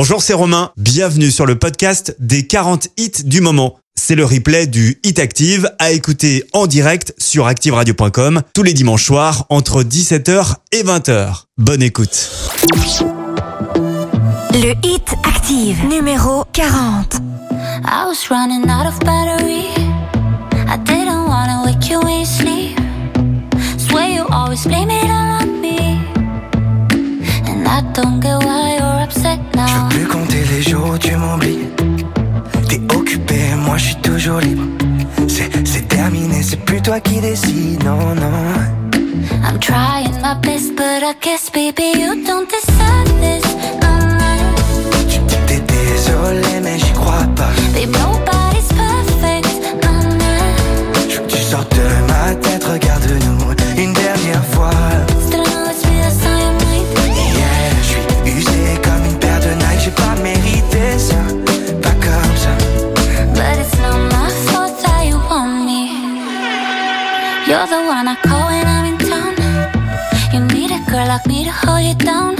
Bonjour, c'est Romain. Bienvenue sur le podcast des 40 hits du moment. C'est le replay du Hit Active à écouter en direct sur activeradio.com tous les dimanches soirs entre 17h et 20h. Bonne écoute. Le Hit Active numéro 40. I was running out of battery. I didn't wanna wake you you sleep. Swear you always blame it all on me. And I don't get why you're upset. Veux plus compter les jours où tu m'oublies. T'es occupé, moi je suis toujours libre. C'est, terminé, c'est plus toi qui décides, non, non. I'm trying my best, but I guess, baby, you don't deserve this. No, no. Tu dis t'es désolé, mais j'y crois pas. Babe, nobody's perfect. No, no. Je veux que tu sortes de ma tête, regarde-nous One I call when I'm in town. You need a girl like me to hold you down.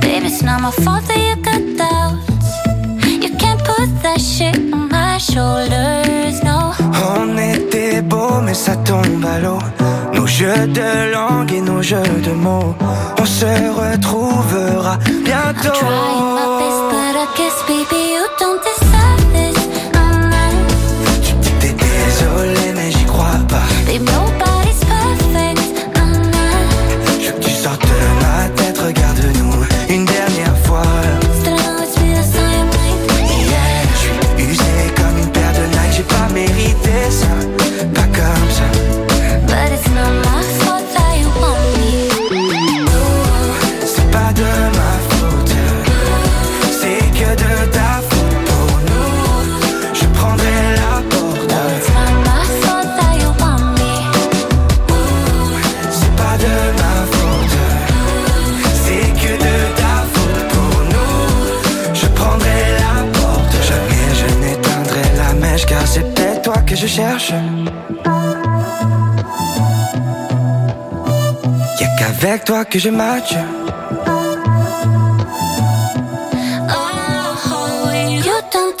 Baby, it's not my fault that you got doubts. You can't put that shit on my shoulders, no. On était beaux, mais ça tombe à l'eau. Nos jeux de langue et nos jeux de mots. On se retrouvera bientôt. Trying my best, but I guess, baby, je cherche. Y'a qu'avec toi que je match. Oh, you don't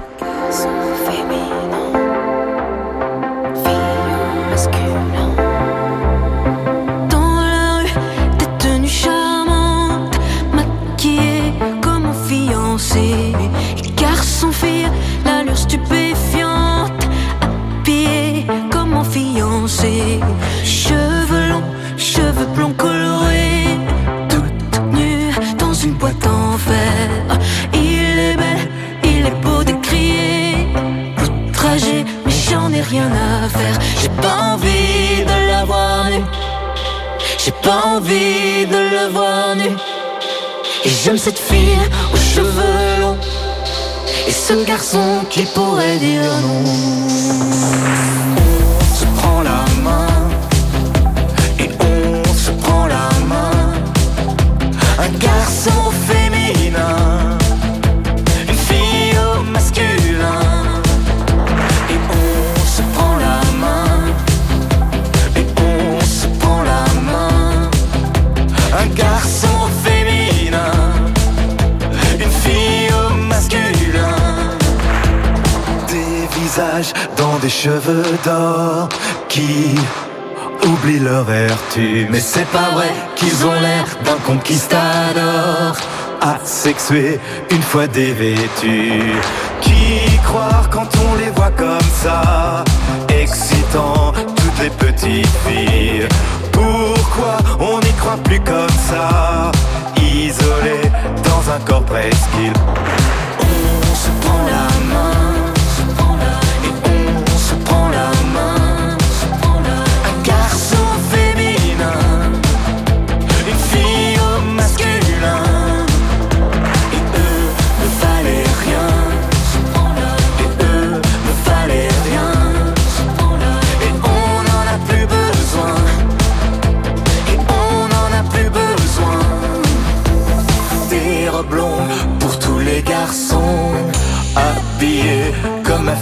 Mais c'est pas vrai qu'ils ont l'air d'un conquistador asexué une fois dévêtus. Qui croire quand on les voit comme ça, excitant toutes les petites filles. Pourquoi on n'y croit plus comme ça, isolé dans un corps presqu'île.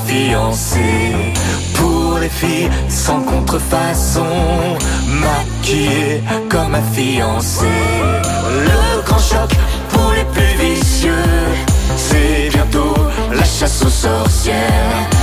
Fiancée. Pour les filles sans contrefaçon, maquillée comme ma fiancée. Le grand choc pour les plus vicieux, c'est bientôt la chasse aux sorcières.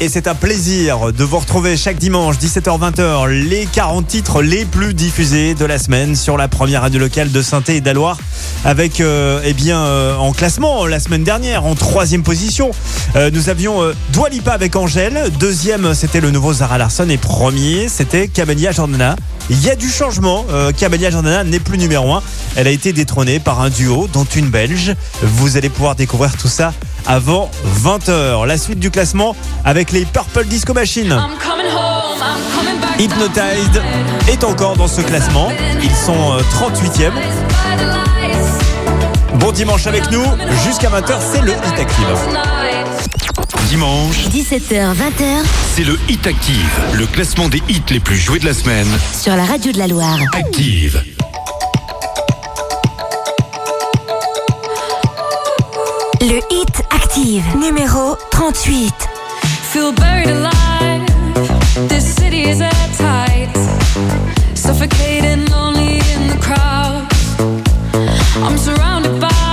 Et c'est un plaisir de vous retrouver chaque dimanche 17h-20h les 40 titres les plus diffusés de la semaine sur la première radio locale de saint et d'Aloire avec euh, eh bien euh, en classement la semaine dernière en troisième position euh, nous avions euh, Dua Lipa avec Angèle deuxième c'était le nouveau Zara Larson et premier c'était Camélia Jordana. Il y a du changement Camélia Jordana n'est plus numéro 1 elle a été détrônée par un duo dont une belge vous allez pouvoir découvrir tout ça avant 20h la suite du classement avec les Purple Disco Machine I'm coming home, I'm coming back Hypnotized est encore dans ce classement. Ils sont euh, 38e. by the lights Bon dimanche avec nous. Jusqu'à 20h, c'est le Hit Active. Dimanche, 17h, 20h c'est le Hit Active, le classement des hits les plus joués de la semaine. sur la radio de la Loire. Active. Le Hit Active, numéro 38. Feel buried alive. This city is airtight. Suffocating, lonely in the crowd. I'm surrounded by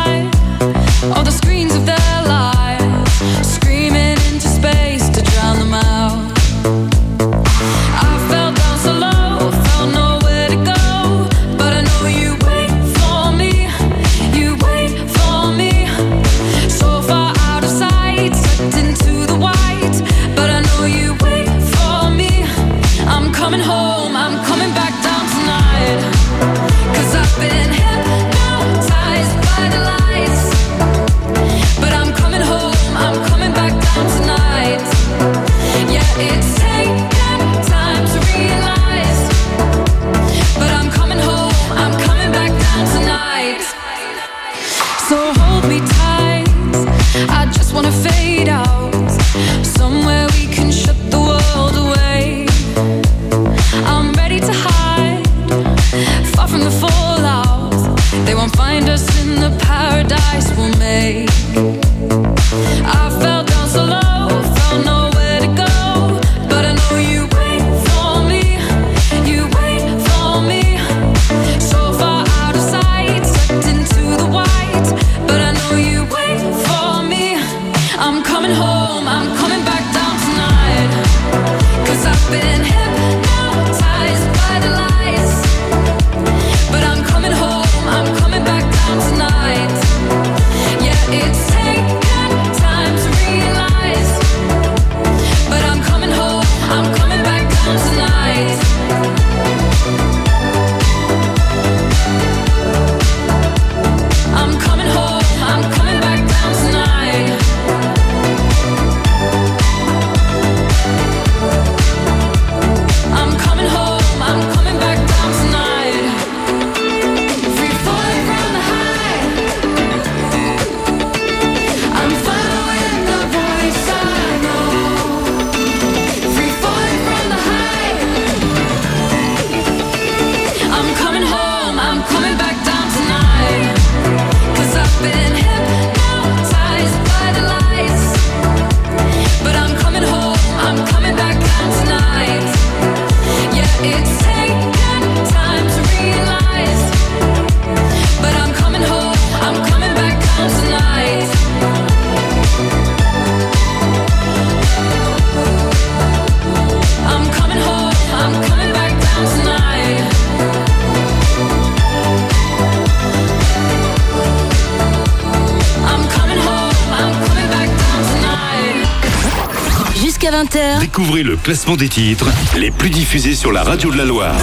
Découvrez le classement des titres les plus diffusés sur la radio de la Loire.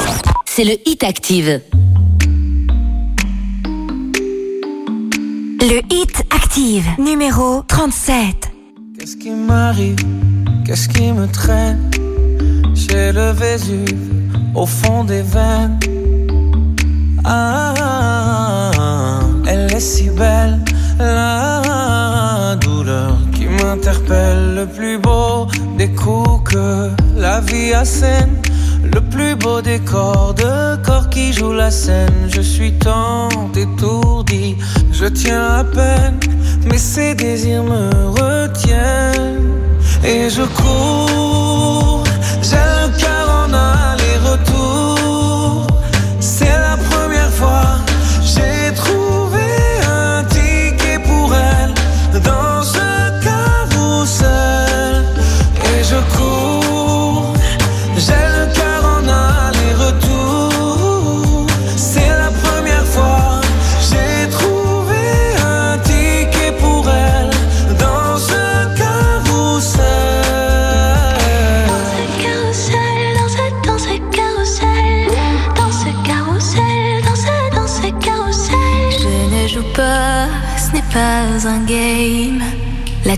C'est le Hit Active. Le Hit Active, numéro 37. Qu'est-ce qui m'arrive? Qu'est-ce qui me traîne? J'ai le Vésuve au fond des veines. Ah, elle est si belle, la Le plus beau des coups que la vie assène. Le plus beau décor de corps qui joue la scène. Je suis tant étourdi, je tiens à peine, mais ces désirs me retiennent. Et je cours,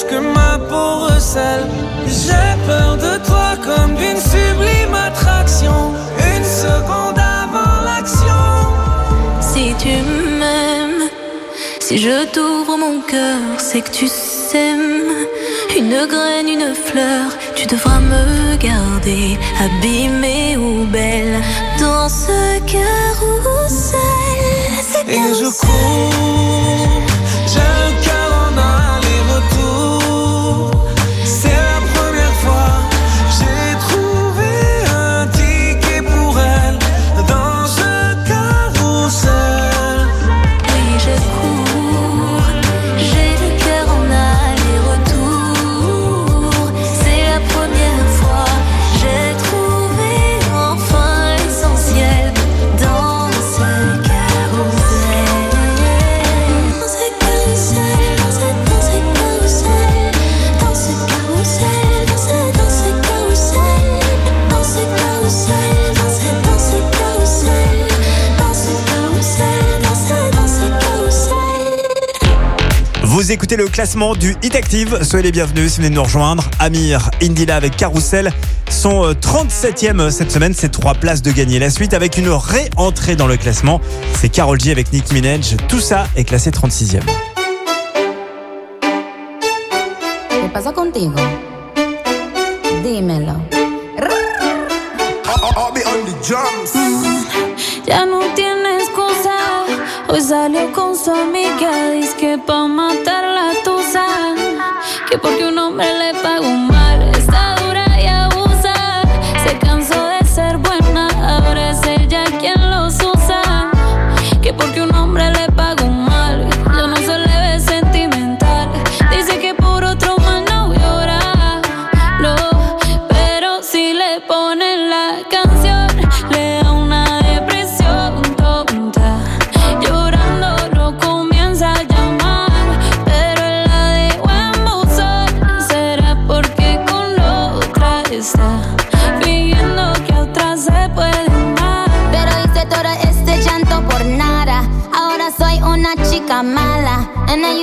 Ce que ma peau recèle. J'ai peur de toi comme d'une sublime attraction. Une seconde avant l'action. Si tu m'aimes, si je t'ouvre mon cœur, c'est que tu s'aimes. Une graine, une fleur, tu devras me garder, abîmée ou belle, dans ce carrousel. Et je cours, j'ai cœur Vous écoutez le classement du Hit Active. Soyez les bienvenus si vous venez de nous rejoindre. Amir, Indila avec Carousel sont euh, 37e cette semaine. C'est trois places de gagner. La suite avec une réentrée dans le classement. C'est Carol G avec Nick Minaj. Tout ça est classé 36e. ¿Qué pasa contigo? Dímelo. Ya no tiene excusa. Hoy salió con su amiga. Dice que Que porque un hombre le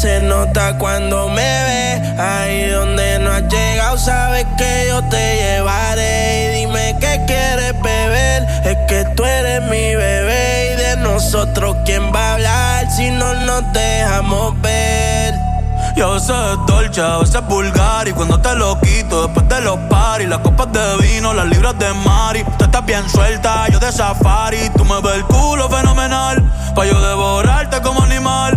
se nota cuando me ve. Ahí donde no has llegado, sabes que yo te llevaré. Y dime qué quieres beber, es que tú eres mi bebé. Y de nosotros, ¿quién va a hablar si no nos dejamos ver? Y a veces es dolce, a veces es vulgar Y cuando te lo quito después de los paris Las copas de vino, las libras de mari Tú estás bien suelta, yo de safari Tú me ves el culo fenomenal Pa' yo devorarte como animal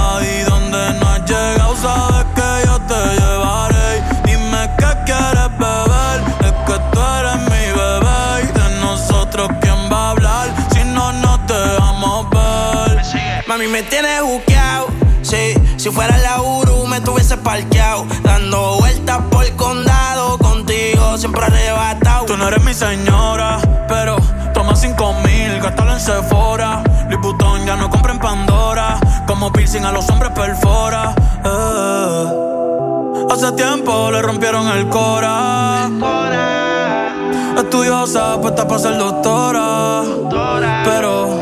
Mami, me tienes buqueado. Sí, si fuera la Uru, me tuviese parqueado. Dando vueltas por el condado. Contigo siempre arrebatado. Tú no eres mi señora, pero toma cinco mil, gástalo en Sephora. Louis Vuitton ya no compra en Pandora. Como piercing a los hombres perfora. eh. Hace tiempo le rompieron el cora. Estudiosa, puesta para ser doctora. Pero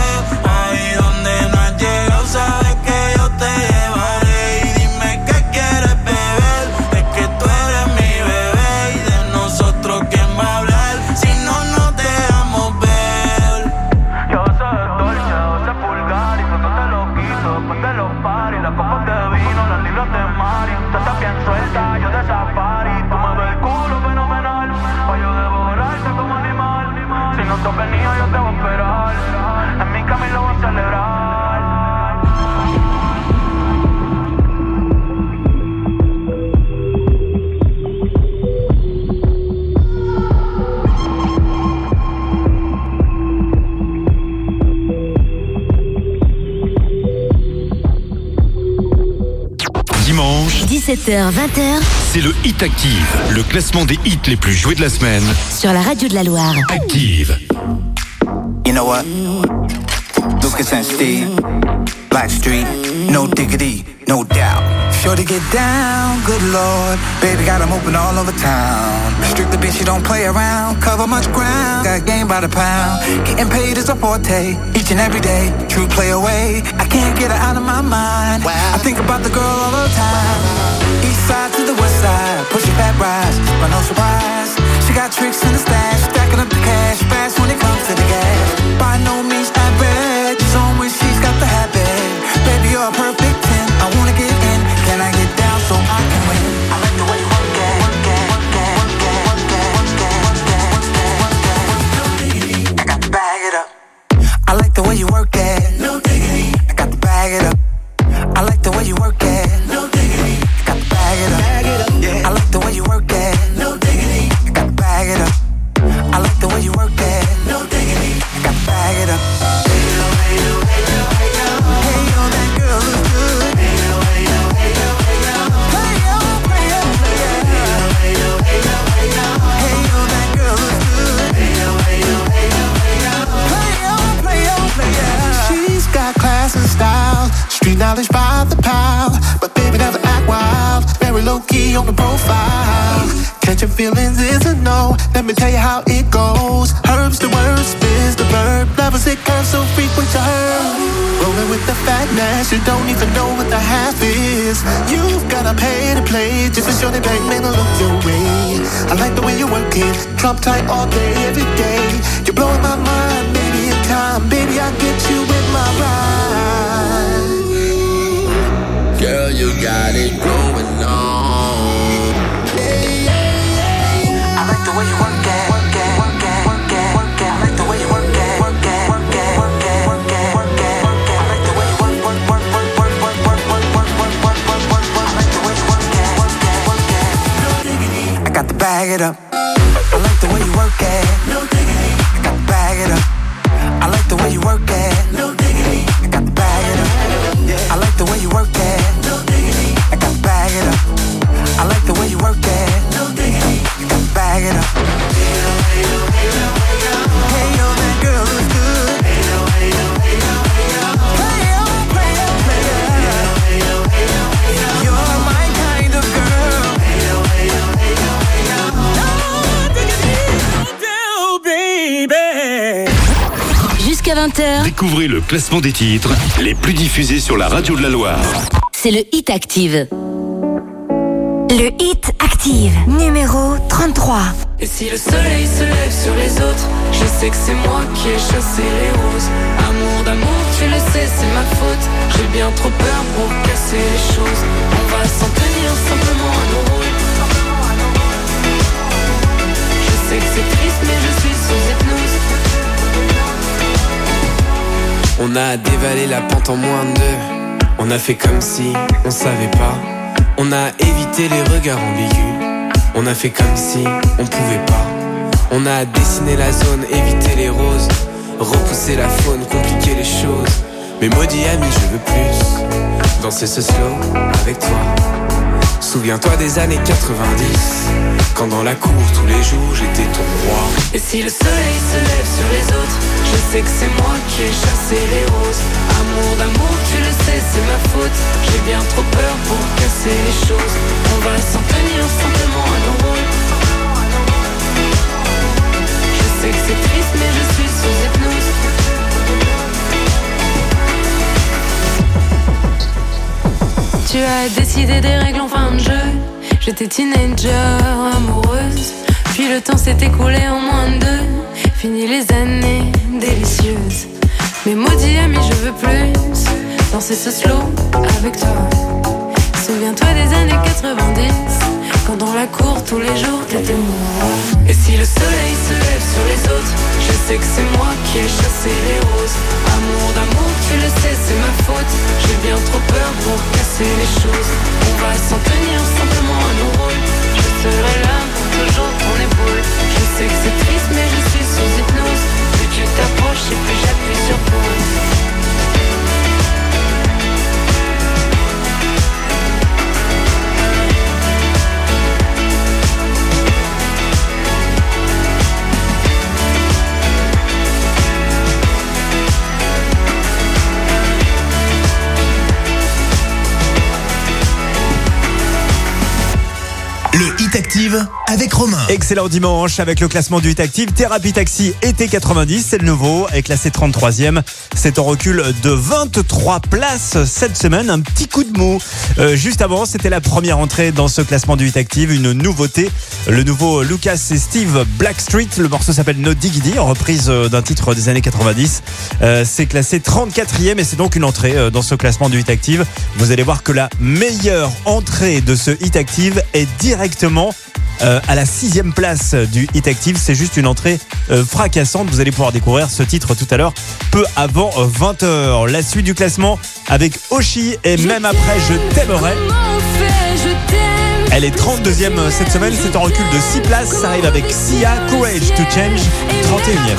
17h, 20h. C'est le Hit Active, le classement des hits les plus joués de la semaine. Sur la radio de la Loire. Active. You know what? Lucas and Steve, Street, no diggity, no doubt. Sure to get down, good lord. Baby got them open all over town. Strictly bitch, you don't play around. Cover much ground, got game by the pound. Getting paid is a forte, each and every day. True play away, I can't get her out of my mind. I think about the girl all the time. East side to the west side, pushing back rise, but no surprise. She got tricks in the stash, stacking up the cash fast when it comes to the gas. By no means knowledge by the pound. But baby never act wild, very low key on the profile. Catching feelings is a no. Let me tell you how it goes. Herbs the word, spins the verb. Levels it curves so frequent to her. Rolling with the fatness, you don't even know what the half is. You've gotta pay to play just to show the bank man to look your way. I like the way you work it, drop tight all day, every day. You're blowing my mind, maybe in time, baby I get it up. 20h, Découvrez le classement des titres les plus diffusés sur la radio de la Loire. c'est le Hit Active. Le Hit Active, numéro 33. Et si le soleil se lève sur les autres, je sais que c'est moi qui ai chassé les roses. Amour d'amour, tu le sais, c'est ma faute. J'ai bien trop peur pour casser les choses. On va s'en tenir simplement à nos rôles. Je sais que c'est triste, mais je suis sous hypnose. On a dévalé la pente en moins de deux. On a fait comme si on savait pas. On a évité les regards ambigus. On a fait comme si on pouvait pas. On a dessiné la zone, évité les roses. Repousser la faune, compliquer les choses. Mais maudit ami, je veux plus. Danser ce slow avec toi. Souviens-toi des années 90. Quand dans la cour tous les jours j'étais ton roi. Et si le soleil se lève sur les autres, je sais que c'est moi qui ai chassé les roses. Amour d'amour, tu le sais, c'est ma faute. J'ai bien trop peur pour casser les choses. On va s'en tenir simplement à nos rôles. Je sais que c'est triste, mais je suis sous hypnose. Tu as décidé des règles en fin de jeu. J'étais teenager, amoureuse. Puis le temps s'est écoulé en moins de deux. Fini les années délicieuses. Mais maudit ami, je veux plus danser ce slow avec toi. Souviens-toi des années 90. Quand dans la cour tous les jours t'étais moi. Et si le soleil se lève sur les autres, je sais que c'est moi qui ai chassé les roses. Amour d'amour, tu le sais, c'est ma faute. J'ai bien trop peur pour casser les choses. On va s'en tenir simplement à nos rôles. Je serai là pour toujours Je sais que c'est triste, mais je suis sous hypnose. Plus tu t'approches et plus j'appuie sur pause. Active avec Romain. Excellent dimanche avec le classement du Hit Active. Thérapie Taxi été 90, c'est le nouveau, est classé 33e. C'est en recul de 23 places cette semaine. Un petit coup de mou. Euh, juste avant, c'était la première entrée dans ce classement du Hit Active. Une nouveauté. Le nouveau Lucas et Steve Blackstreet. Le morceau s'appelle No Diggity, en reprise euh, d'un titre des années 90. Euh, c'est classé 34e et c'est donc une entrée dans ce classement du Hit Active. Vous allez voir que la meilleure entrée de ce Hit Active est directement euh, à la sixième place du Hit Active. C'est juste une entrée euh, fracassante. Vous allez pouvoir découvrir ce titre tout à l'heure, peu avant 20h. La suite du classement avec Oshi et même après Je t'aimerai. Elle est 32e cette semaine, c'est en recul de 6 places. Ça arrive avec Sia, Courage to Change, 31e.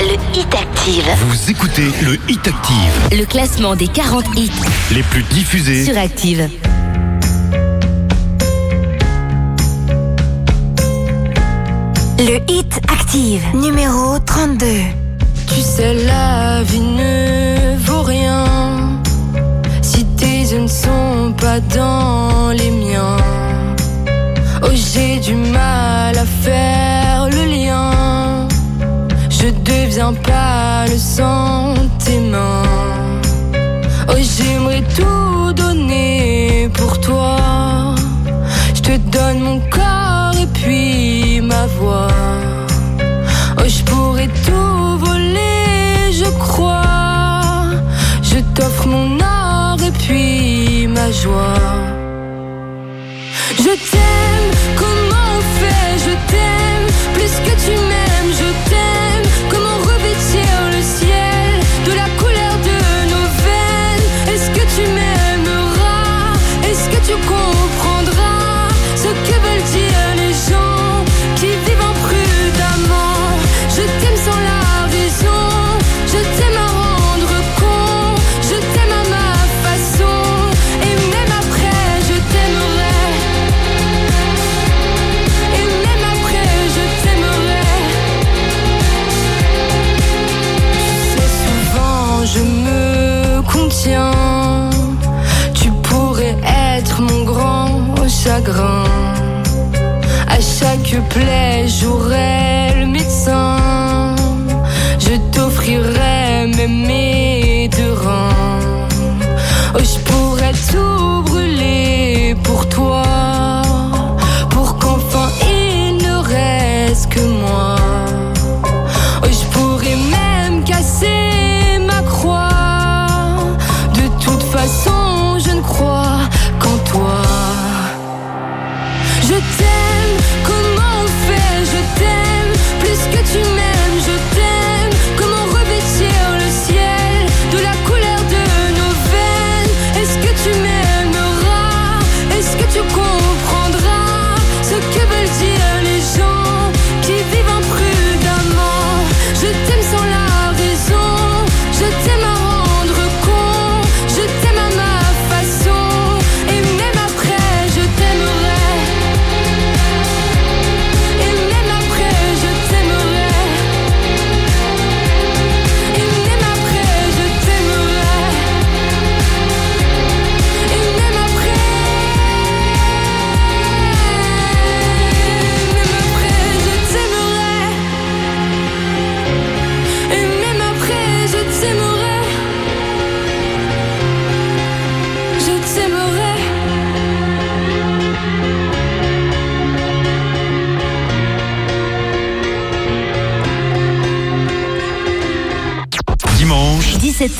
Le Hit Active. Vous écoutez le Hit Active, Le classement des 40 hits les plus diffusés. sur Active. Le Hit Active, numéro 32. Tu sais, la vie ne vaut rien si tes yeux ne sont pas dans les miens. Oh, j'ai du mal à faire le lien. Je deviens pas le sentiment. Oh, j'aimerais tout donner pour toi. Je te donne mon corps Oh, je pourrais tout voler, je crois. Je t'offre mon or et puis ma joie. Je t'aime, comment on fait? Je t'aime, plus que tu m'aimes, je t'aime. Comment revêtir le ciel de la couleur de nos veines? Est-ce que tu m'aimeras? Est-ce que tu comprendras chaque plaie,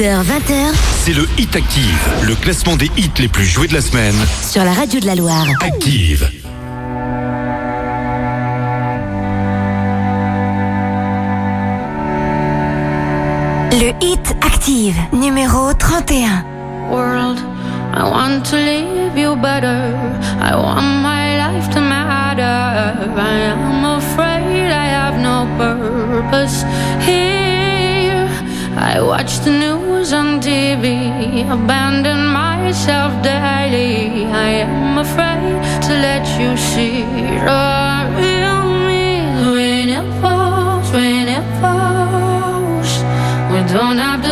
20h. C'est le Hit Active, le classement des hits les plus joués de la semaine. Sur la radio de la Loire. Active. Le Hit Active, numéro 31. World, I want to leave you better. I want my life to matter. I am afraid I have no purpose here. I watch the news. On TV, abandon myself daily. I am afraid to let you see the real me when it falls, when it falls. We don't have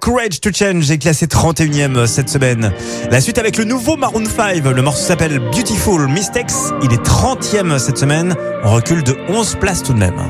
Courage to Change est classé 31e cette semaine. La suite avec le nouveau Maroon 5, le morceau s'appelle Beautiful Mistakes, il est 30e cette semaine, on recule de 11 places tout de même.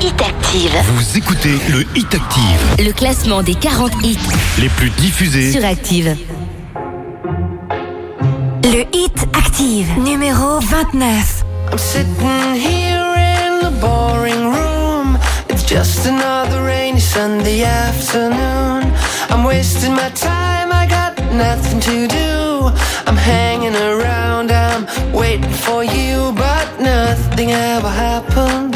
Hit Active. Vous écoutez le Hit Active, Le classement des 40 hits les plus diffusés. sur Active. Le Hit Active, numéro 29. I'm sitting here in the boring room. It's just another rainy Sunday afternoon. I'm wasting my time, I got nothing to do. I'm hanging around, I'm waiting for you, but nothing ever happens.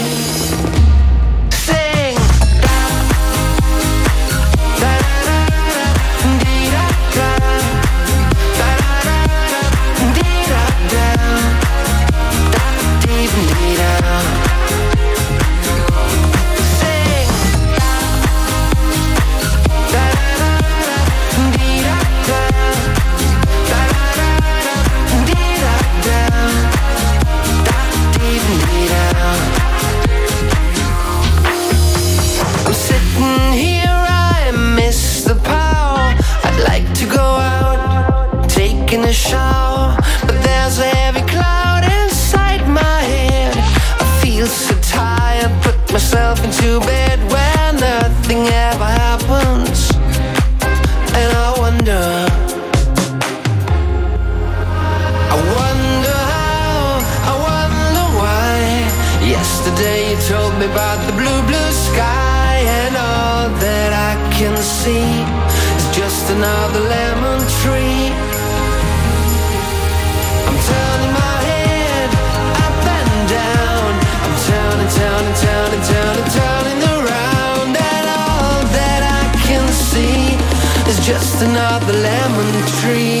Just another lemon tree.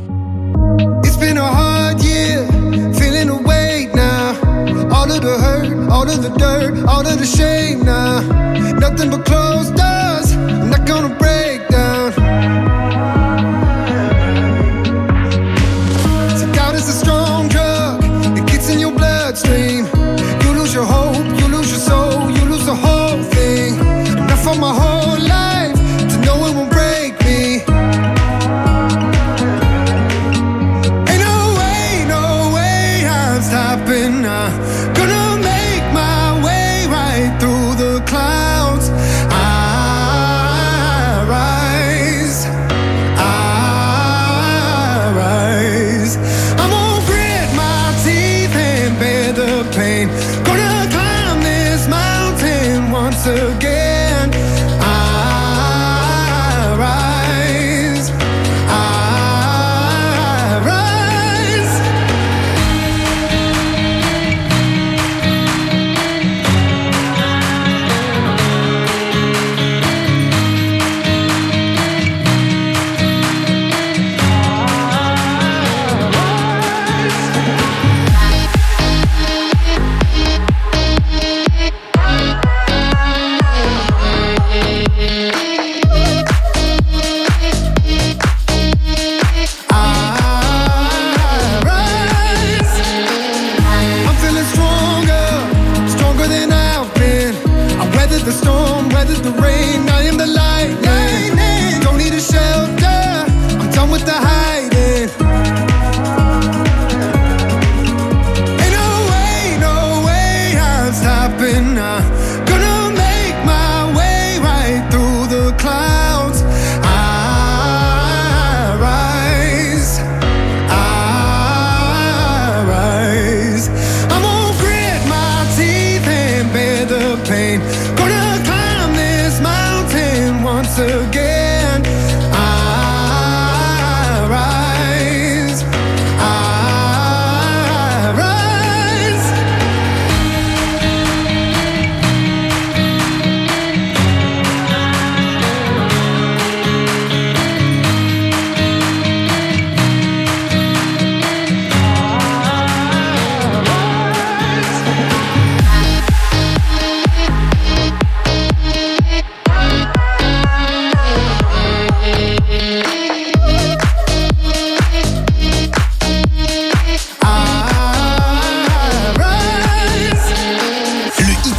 All of the dirt, all of the shame now. Nothing but closed doors,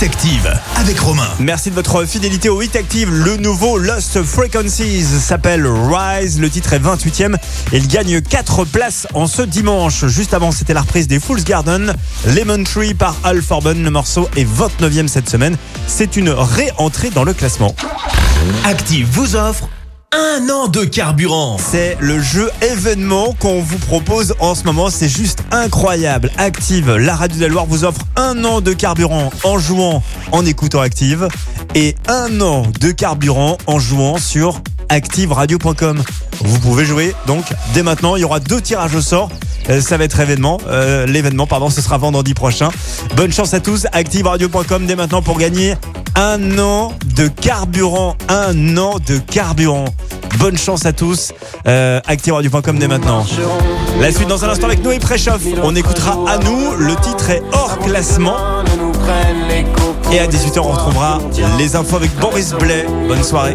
Hit Active avec Romain. Merci de votre fidélité au Hit Active. Le nouveau Lost Frequencies s'appelle Rise. Le titre est 28e et il gagne 4 places en ce dimanche. Juste avant, c'était la reprise des Fool's Garden. Lemon Tree par Al Forben. Le morceau est 29e cette semaine. C'est une réentrée dans le classement. Active vous offre un an de carburant. C'est le jeu événement qu'on vous propose en ce moment. C'est juste incroyable. Active, la radio de la Loire vous offre un an de carburant en jouant, en écoutant Active et un an de carburant en jouant sur activeradio.com. Vous pouvez jouer donc dès maintenant. Il y aura deux tirages au sort Euh, ça va être événement. Euh, L'événement, pardon, ce sera vendredi prochain. Bonne chance à tous. ActiveRadio.com dès maintenant pour gagner un an de carburant. Un an de carburant. Bonne chance à tous. Euh, ActiveRadio.com dès maintenant. La suite dans un instant avec Noé Préchauffe. On écoutera à nous. Le titre est hors classement. Et à 18h, on retrouvera les infos avec Boris Blais. Bonne soirée.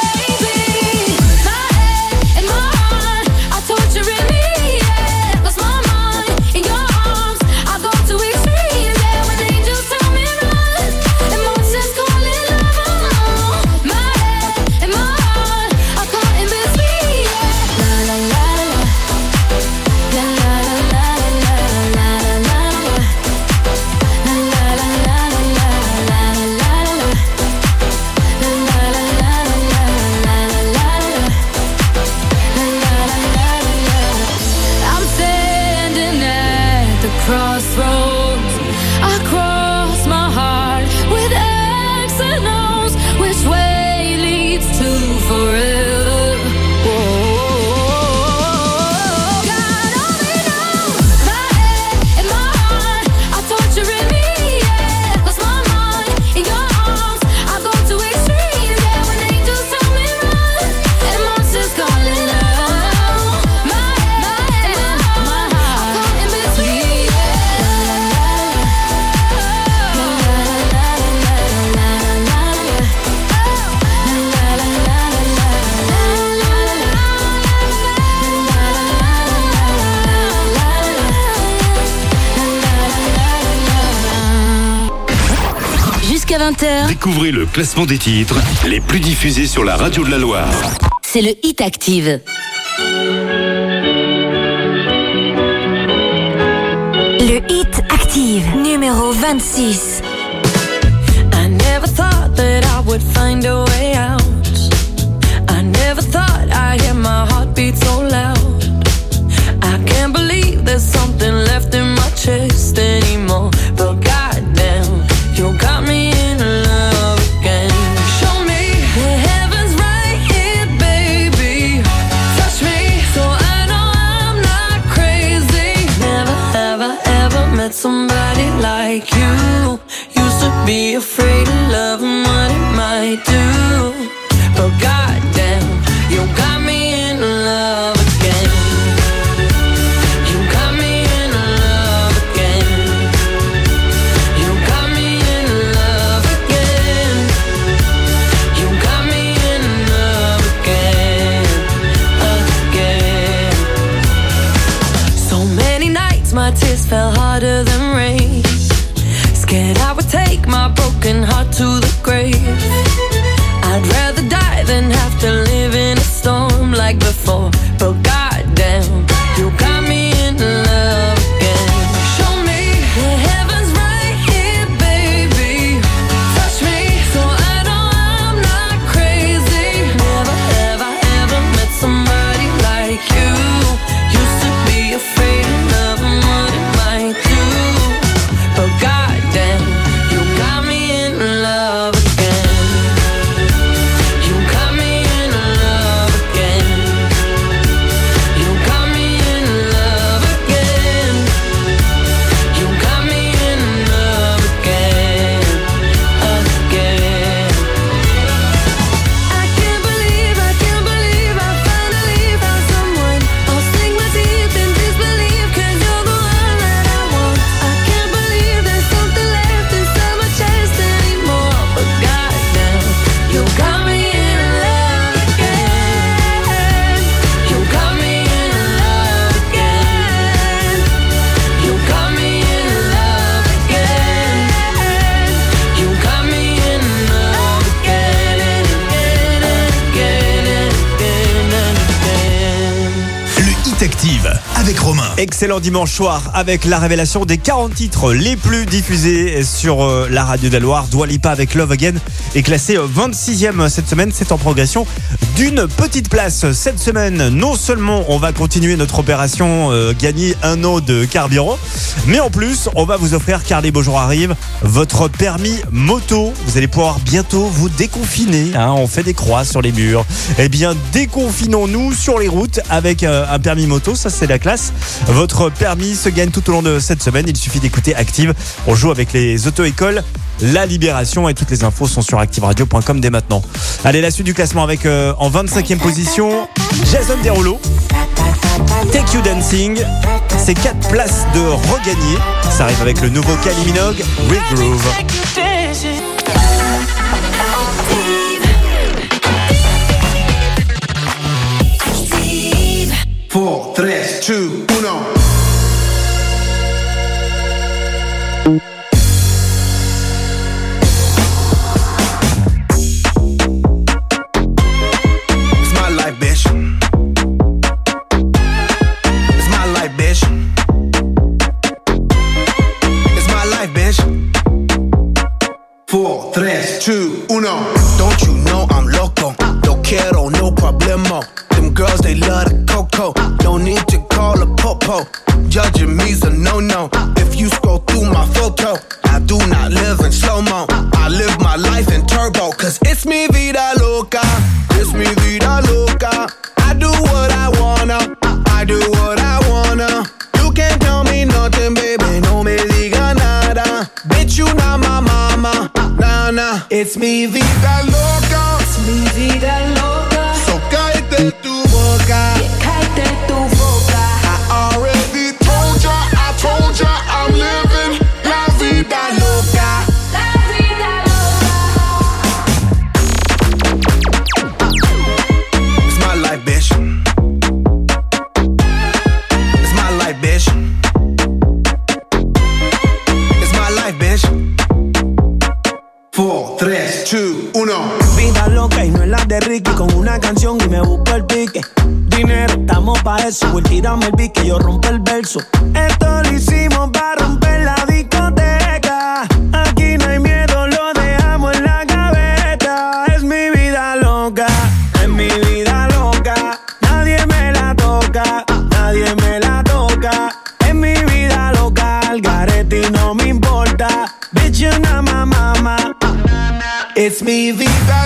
for a Découvrez le classement des titres les plus diffusés sur la radio de la Loire. c'est le hit active. Le hit active, numéro 26. I never thought that I would find a way out. Hit Active avec Excellent dimanche soir avec la révélation des 40 titres les plus diffusés sur euh, la radio d'Aloire. Dua Lipa avec Love Again est classé euh, 26e cette semaine. C'est en progression d'une petite place. Cette semaine, non seulement on va continuer notre opération euh, gagner un an de carburant, mais en plus, on va vous offrir, car les beaux jours arrivent, votre permis moto. Vous allez pouvoir bientôt vous déconfiner. hein. on fait des croix sur les murs. Eh bien, déconfinons-nous sur les routes avec euh, un permis moto. Ça, c'est la classe. Votre permis se gagne tout au long de cette semaine. Il suffit d'écouter Active. On joue avec les auto-écoles. La Libération et toutes les infos sont sur activeradio.com dès maintenant. Allez, la suite du classement avec euh, en 25e position Jason Derulo. Take You Dancing. C'est 4 places de regagner. Ça arrive avec le nouveau Kylie Minogue, Groove. 4, 3, 2, 1. Four, tres, two, uno. Don't you know I'm loco? No quiero, no problema. Them girls, they love to coco. No need to call a popo. Judging me's a no-no. If you scroll through my photo, I do not live in slow-mo. I live my life in turbo, cause it's me vida loca. It's me vida loca. I do what I wanna. I do what I wanna. You can't tell me nothing, baby. No me diga nada. Bitch, you not my mama. Nah, nah. It's me vida loca. It's me vida loca. Estamos pa' eso. Voy tírame el beat que yo rompo el verso. Esto lo hicimos para romper la discoteca. Aquí no hay miedo, lo dejamos en la gaveta. Es mi vida loca, es mi vida loca. Nadie me la toca, nadie me la toca. Es mi vida loca, garete y no me importa. Bitch, you're not my mama. It's mi vida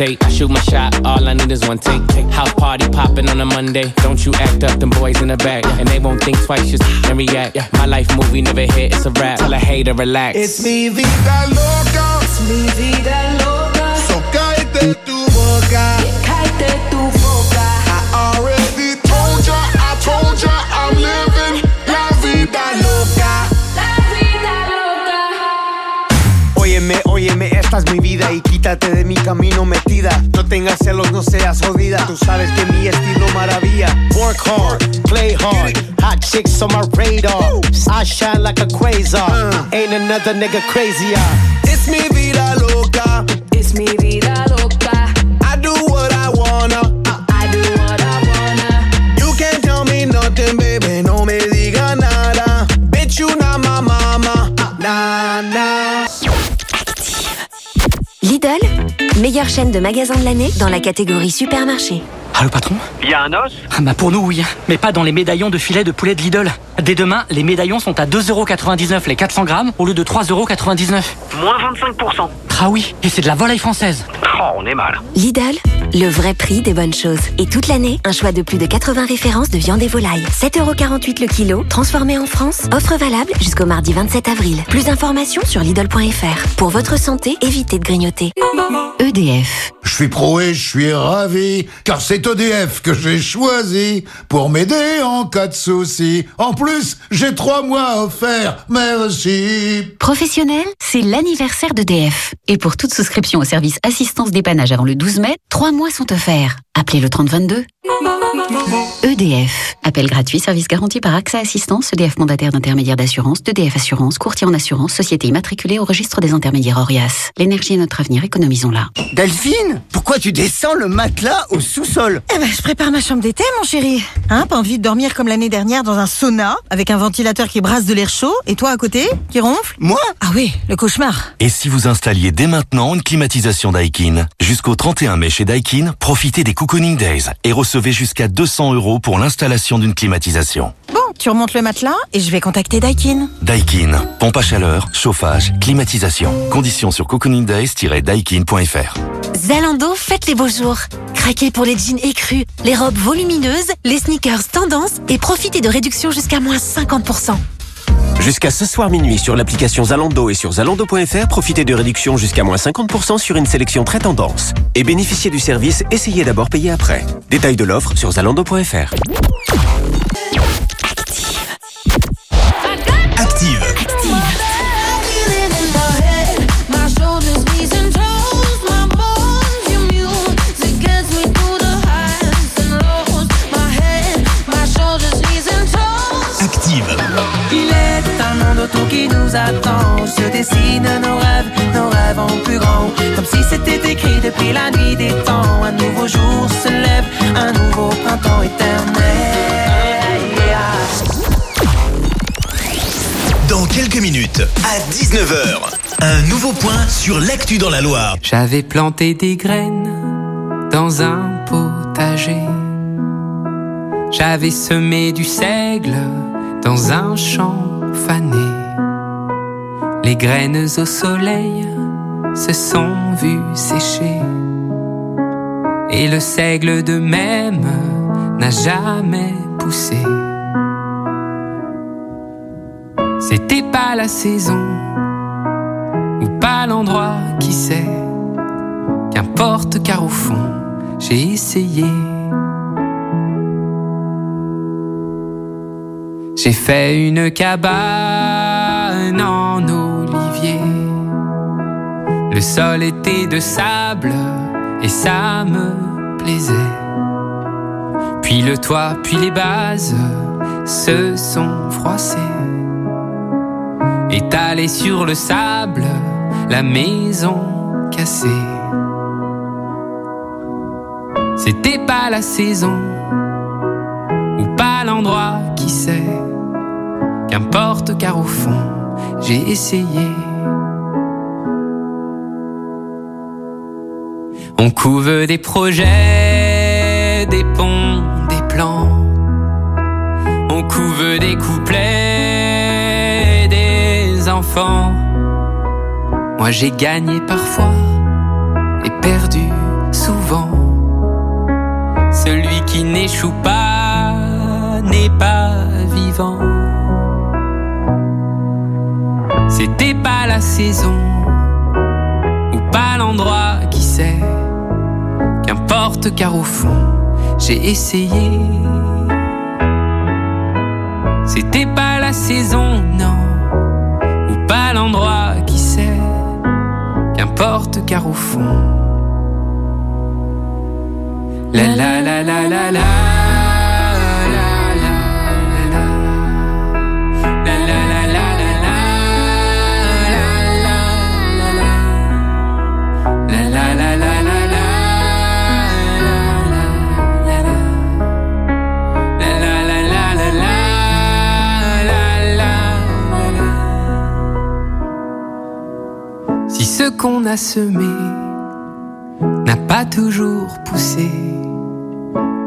make. I shoot my shot, all I need is one take. House party popping on a Monday. Don't you act up, them boys in the back. And they won't think twice, just and react. My life movie never hit, it's a rap. Tell a hater, relax. It's mi vida loca. Es mi vida loca. Mi vida y quítate de mi camino metida. No tengas celos, no seas jodida. Tú sabes que mi estilo maravilla. Work hard, play hard. Hot chicks on my radar. I shine like a quasar. Ain't another nigga crazier. It's mi vida loca. Es mi vida loca. Lidl, meilleure chaîne de magasins de l'année dans la catégorie supermarché. Ah, le patron Il y a un os Ah, bah pour nous, oui. Mais pas dans les médaillons de filet de poulet de Lidl. Dès demain, les médaillons sont à 2,99€ les 400 grammes au lieu de 3,99€. Moins 25%. Ah oui, et c'est de la volaille française. Oh, on est mal. Lidl, le vrai prix des bonnes choses. Et toute l'année, un choix de plus de 80 références de viande et volaille. 7,48€ le kilo, transformé en France. Offre valable jusqu'au mardi 27 avril. Plus d'informations sur Lidl.fr. Pour votre santé, évitez de grignoter. EDF. suis pro et je suis ravi, car c'est EDF que j'ai choisi pour m'aider en cas de souci. En plus, j'ai trois mois offerts. Merci. Professionnel, c'est l'anniversaire d'EDF. Et pour toute souscription au service assistance dépannage avant le 12 mai, trois mois sont offerts. Appelez le 3022. EDF. Appel gratuit, service garanti par AXA Assistance, EDF mandataire d'intermédiaire d'assurance, d'EDF Assurance, courtier en assurance, société immatriculée au registre des intermédiaires Orias. L'énergie est notre avenir, économisons-la. Delphine, pourquoi tu descends le matelas au sous-sol? Eh ben, je prépare ma chambre d'été, mon chéri. Hein, pas envie de dormir comme l'année dernière dans un sauna, avec un ventilateur qui brasse de l'air chaud, et toi à côté, qui ronfle? Moi? Ah oui, le cauchemar. Et si vous installiez dès maintenant une climatisation Daikin? Jusqu'au 31 mai chez Daikin, profitez des Cocooning Days et recevez jusqu'à 200 euros pour l'installation d'une climatisation. Bon, tu remontes le matelas et je vais contacter Daikin. Daikin, pompe à chaleur, chauffage, climatisation. Conditions sur cocooningdays-daikin.fr. Zalando, faites les beaux jours. Craquez pour les jeans écrus, les robes volumineuses, les sneakers tendance et profitez de réductions jusqu'à moins 50%. Jusqu'à ce soir minuit sur l'application Zalando et sur zalando.fr, profitez de réductions jusqu'à moins 50% sur une sélection très tendance. Et bénéficiez du service Essayez d'abord, payer après. Détail de l'offre sur zalando.fr. Active. Active. Nous attend. Se dessinent nos rêves, nos rêves en plus grand. Comme si c'était écrit depuis la nuit des temps. Un nouveau jour se lève, un nouveau printemps éternel. Dans quelques minutes, à 19h, un nouveau point sur l'actu dans la Loire. J'avais planté des graines dans un potager. J'avais semé du seigle dans un champ fané. Les graines au soleil se sont vues sécher. Et le seigle de même n'a jamais poussé. C'était pas la saison ou pas l'endroit, qui sait. Qu'importe car au fond, j'ai essayé. J'ai fait une cabane en Le sol était de sable et ça me plaisait. Puis le toit, puis les bases se sont froissées. Étalée sur le sable, la maison cassée. C'était pas la saison ou pas l'endroit, qui sait. Qu'importe car au fond, j'ai essayé. On couve des projets, des ponts, des plans. On couve des couplets, des enfants. Moi j'ai gagné parfois et perdu souvent. Celui qui n'échoue pas n'est pas vivant. C'était pas la saison ou pas l'endroit, qui sait. Qu'importe car au fond, j'ai essayé. C'était pas la saison, non, ou pas l'endroit, qui sait. Qu'importe car au fond. La la la la la la. Qu'on a semé n'a pas toujours poussé,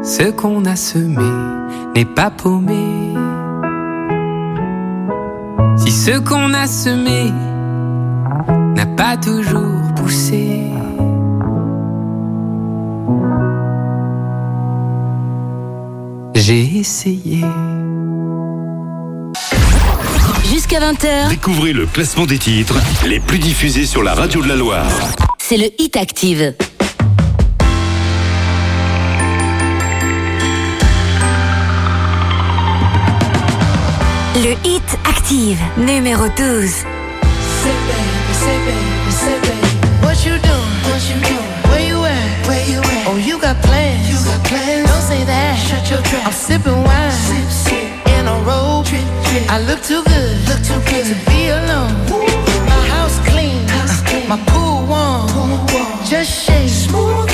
ce qu'on a semé n'est pas paumé. Si ce qu'on a semé n'a pas toujours poussé, j'ai essayé jusqu'à 20h. Découvrez le classement des titres les plus diffusés sur la radio de la Loire. C'est le Hit Active. Le Hit Active, numéro 12. Say baby, say baby, say baby. What you doing? What you doing? Where you at? Where you at? Oh, you got plans. You got plans. Don't say that. Shut your trap. I'm sipping wine. Sip, sip. In a robe. Trip, trip. I look too good. Too good to be alone. My house clean. My. Pool warm. Just shake. Smooth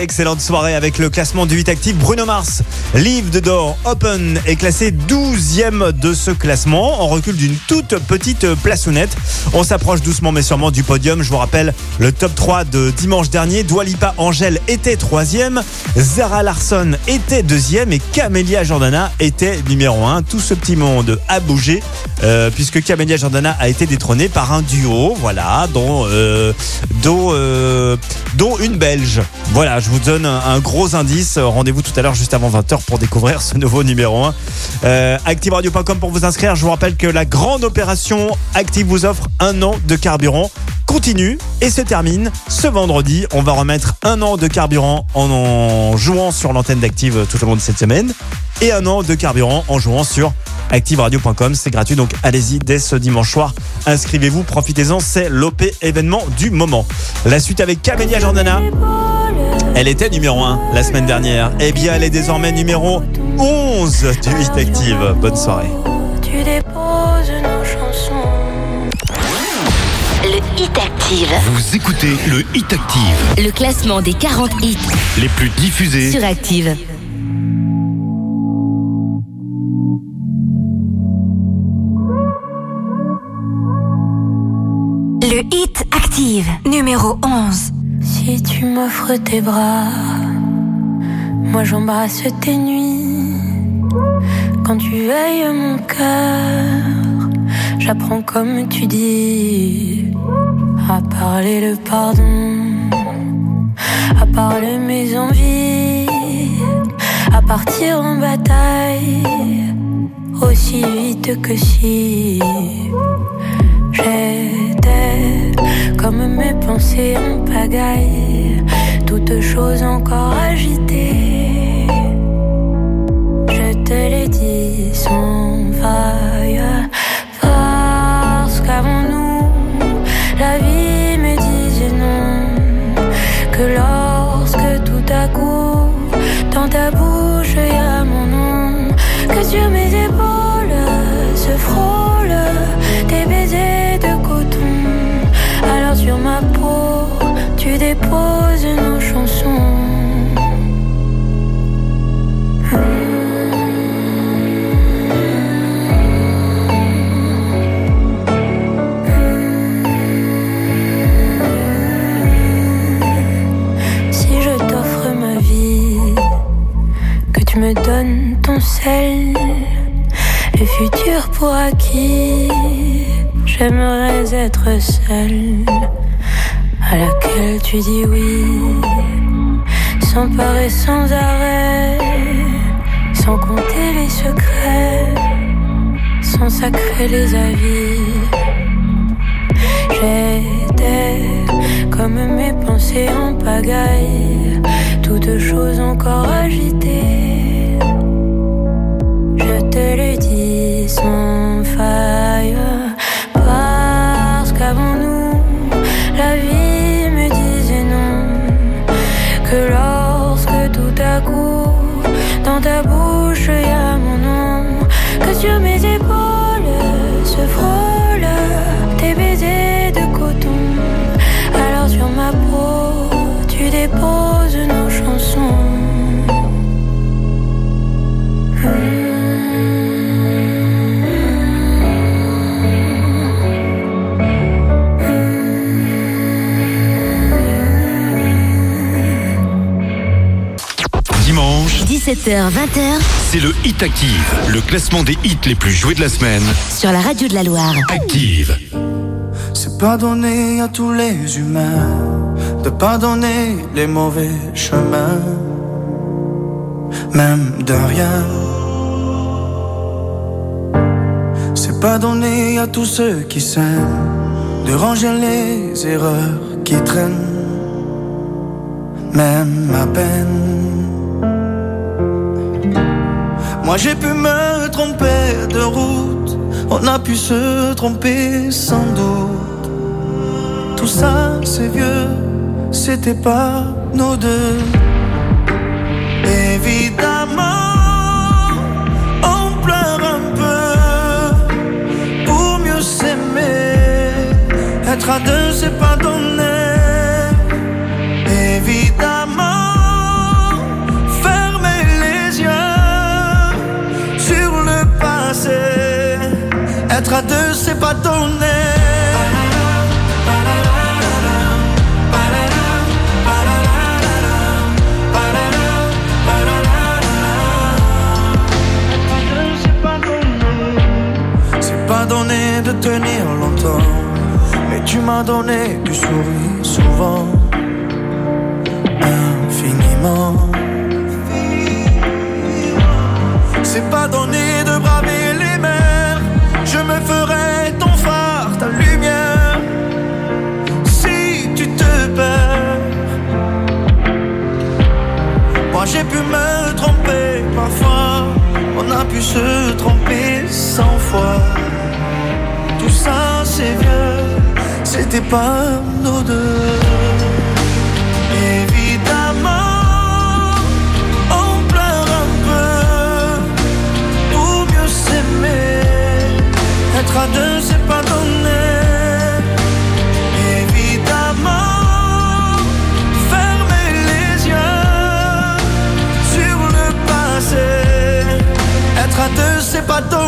Excellente soirée avec le classement du Hit Active. Bruno Mars, Leave the Door Open est classé 12e de ce classement. en recul d'une toute petite plaçonnette. On s'approche doucement mais sûrement du podium. Je vous rappelle le top 3 de dimanche dernier. Dwalipa Angèle était 3e. Zara Larson était 2e et Camélia Jordana était numéro 1. Tout ce petit monde a bougé euh, puisque Camélia Jordana a été détrônée par un duo, voilà, dont, euh, euh, une Belge. Voilà, vous donne un, gros indice. Rendez-vous tout à l'heure juste avant 20h pour découvrir ce nouveau numéro 1. Euh, ActiveRadio.com pour vous inscrire. Je vous rappelle que la grande opération Active vous offre un an de carburant continue et se termine ce vendredi. On va remettre un an de carburant en, en jouant sur l'antenne d'Active tout au long de cette semaine et un an de carburant en jouant sur activeradio.com. C'est gratuit, donc allez-y dès ce dimanche soir. Inscrivez-vous, profitez-en, c'est l'OP événement du moment. La suite avec Camélia Jordana. Elle était numéro 1 la semaine dernière. Eh bien, elle est désormais numéro 11 du Hit Active. Bonne soirée. Tu déposes nos chansons. Le Hit Active. Vous écoutez le Hit Active, Le classement des 40 hits les plus diffusés sur Active. Le Hit Active, numéro 11. Si tu m'offres tes bras, moi j'embrasse tes nuits. Quand tu veilles mon cœur, J'apprends comme tu dis à parler le pardon, à parler mes envies, à partir en bataille aussi vite que si j'étais comme mes pensées en pagaille, toutes choses encore agitées. Je te l'ai dit sans faille, parce qu'avant nous, la vie sel, le futur pour acquis, j'aimerais être seule, à laquelle tu dis oui, sans peur et sans arrêt, sans compter les secrets, sans sacrer les avis. J'étais comme mes pensées en pagaille, toutes choses encore agitées. Je le dis sans faille, parce qu'avant nous, la vie me disait non, que lorsque tout à coup, dans ta bouche y a mon nom, que sur mes épaules se frôle tes baisers de coton. Alors sur ma peau, tu déposes 17h, 20h. C'est le Hit Active, le classement des hits les plus joués de la semaine. Sur la radio de la Loire. Active. C'est pas donné à tous les humains de pas donner les mauvais chemins, même de rien. C'est pas donné à tous ceux qui s'aiment de ranger les erreurs qui traînent, même à peine. Moi j'ai pu me tromper de route, on a pu se tromper sans doute. Tout ça c'est vieux, c'était pas nos deux. Évidemment, on pleure un peu pour mieux s'aimer. Être à deux, c'est pas. Être à deux, c'est pas donné. C'est pas donné de tenir longtemps, mais tu m'as donné du sourire souvent, infiniment. C'est pas donné de braver me ferai ton phare, ta lumière, si tu te perds. Moi j'ai pu me tromper parfois, on a pu se tromper cent fois. Tout ça c'est vieux, c'était pas nos deux. Être à deux, c'est pas donné. Évidemment, fermer les yeux sur le passé. Être à deux, c'est pas donné.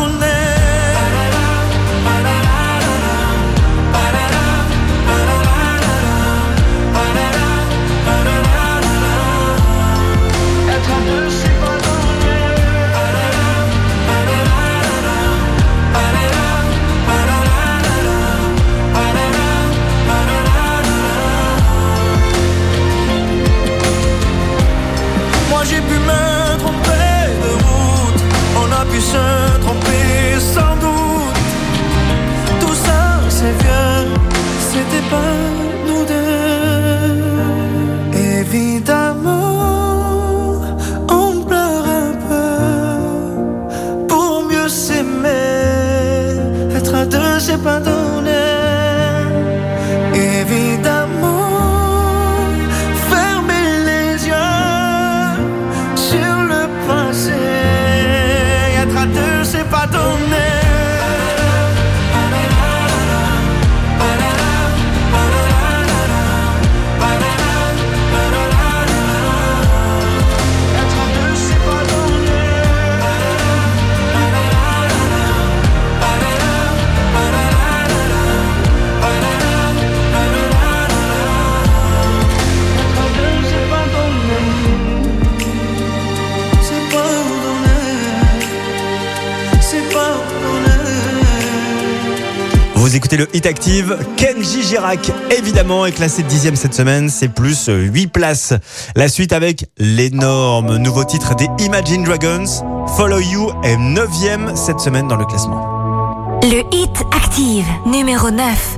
nous deux. Évidemment, on pleure un peu pour mieux s'aimer. Être à deux, c'est pas. Vous écoutez le Hit Active. Kenji Girac, évidemment, est classé dixième cette semaine. C'est plus 8 places. La suite avec l'énorme nouveau titre des Imagine Dragons, Follow You, est neuvième cette semaine dans le classement. Le Hit Active, numéro 9.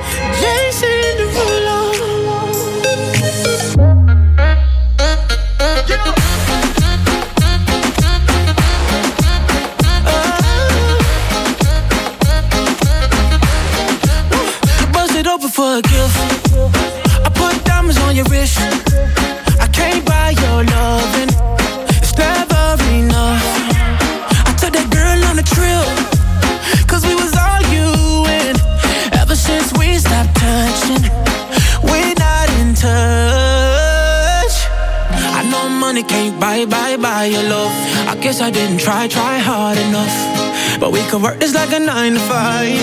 I try hard enough, but we could work this like a nine to five.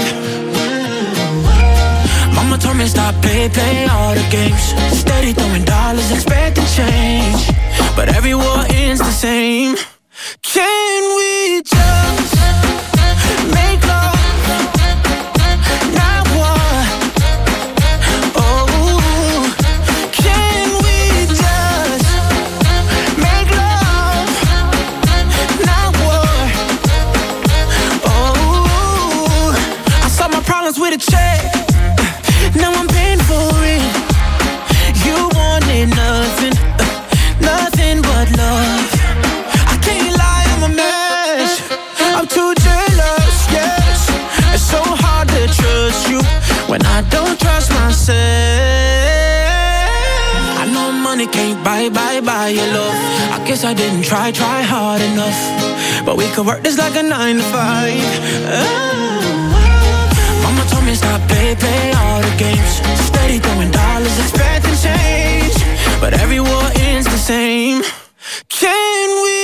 Mama told me stop play, play all the games. Steady throwing dollars, expect to change, but every war ends the same. Work this like a nine to five. Oh. Mama told me stop play, play all the games. Steady throwing dollars, expecting change. But every war ends the same. Can we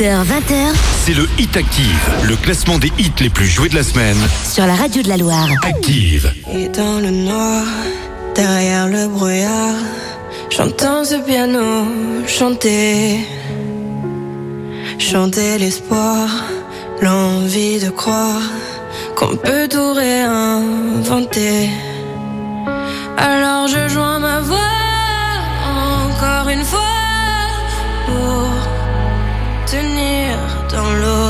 20h. C'est le Hit Active, le classement des hits les plus joués de la semaine. Sur la radio de la Loire. Active. Et dans le noir, derrière le brouillard, j'entends ce piano chanter. Chanter l'espoir, l'envie de croire qu'on peut tout réinventer. Alors je joins ma voix encore une fois. Tenir dans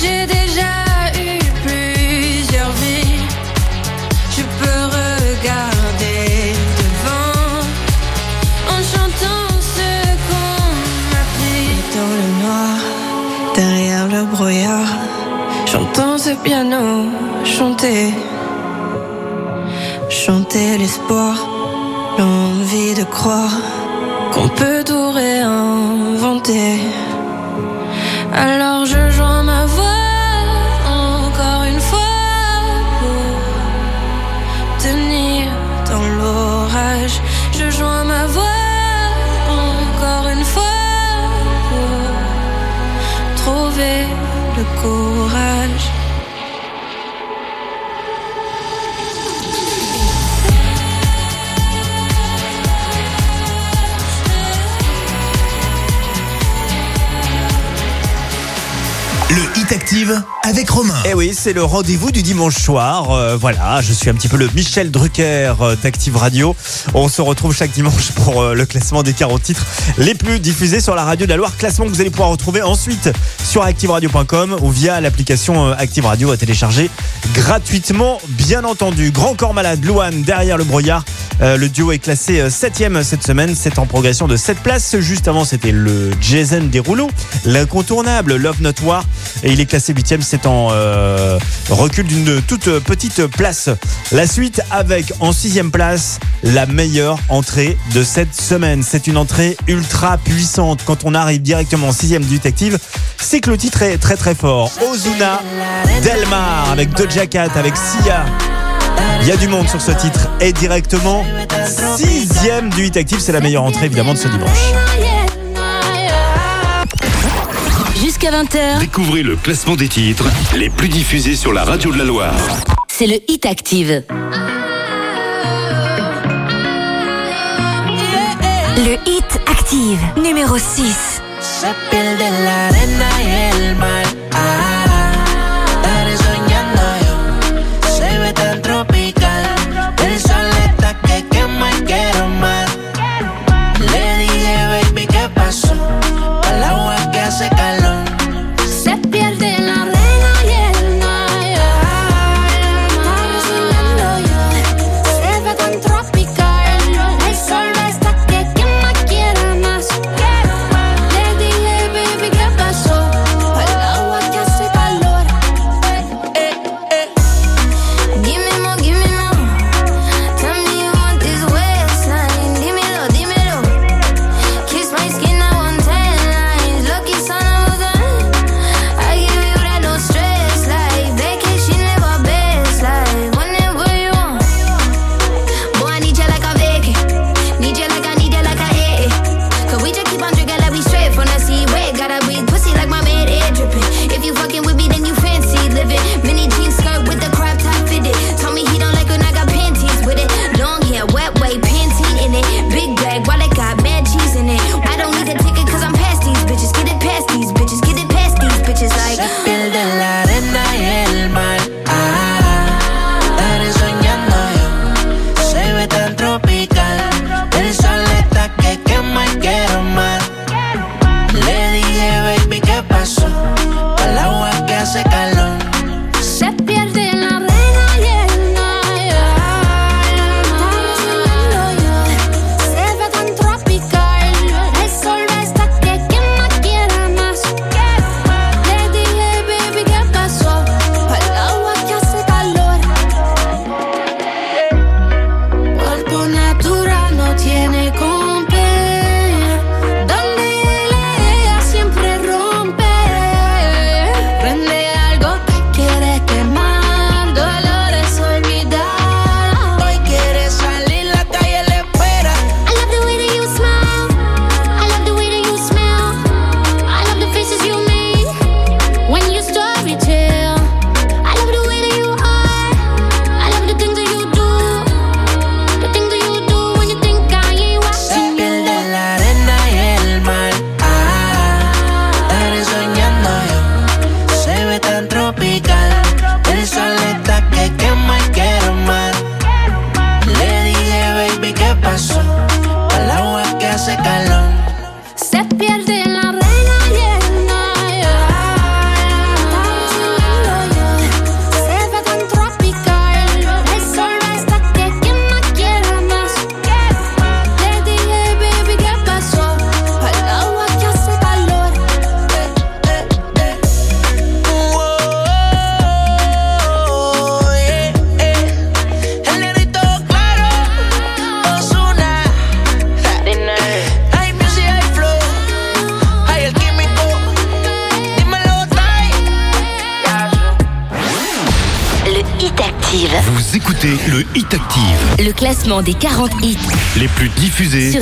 j'ai déjà eu plusieurs vies. Je peux regarder devant en chantant ce qu'on m'a pris dans le noir, derrière le brouillard. J'entends ce piano chanter, chanter l'espoir, l'envie de croire qu'on peut tout réinventer. Alors Active avec Romain. Eh oui, c'est le rendez-vous du dimanche soir. Euh, voilà, je suis un petit peu le Michel Drucker euh, d'Active Radio. On se retrouve chaque dimanche pour euh, le classement des 40 titres les plus diffusés sur la radio de la Loire. Classement que vous allez pouvoir retrouver ensuite sur activeradio.com ou via l'application Active Radio à télécharger gratuitement, bien entendu. Grand corps malade, Louane derrière le brouillard. Le duo est classé 7ème cette semaine. C'est en progression de 7 places. Juste avant, c'était le Jason rouleaux, l'incontournable Love Notoire. Et il est classé 8ème en euh, recul d'une toute petite place. La suite avec en sixième place la meilleure entrée de cette semaine. C'est une entrée ultra puissante. Quand on arrive directement en sixième du détective, c'est que le titre est très très fort. Ozuna, Delmar avec Doja Cat, avec Sia. Il y a du monde sur ce titre et directement sixième du hit actif, c'est la meilleure entrée évidemment de ce dimanche. jusqu'à 20h. Découvrez le classement des titres les plus diffusés sur la radio de la Loire. C'est le Hit Active. Le Hit Active, numéro 6. S'appelle de la arena.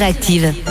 Active.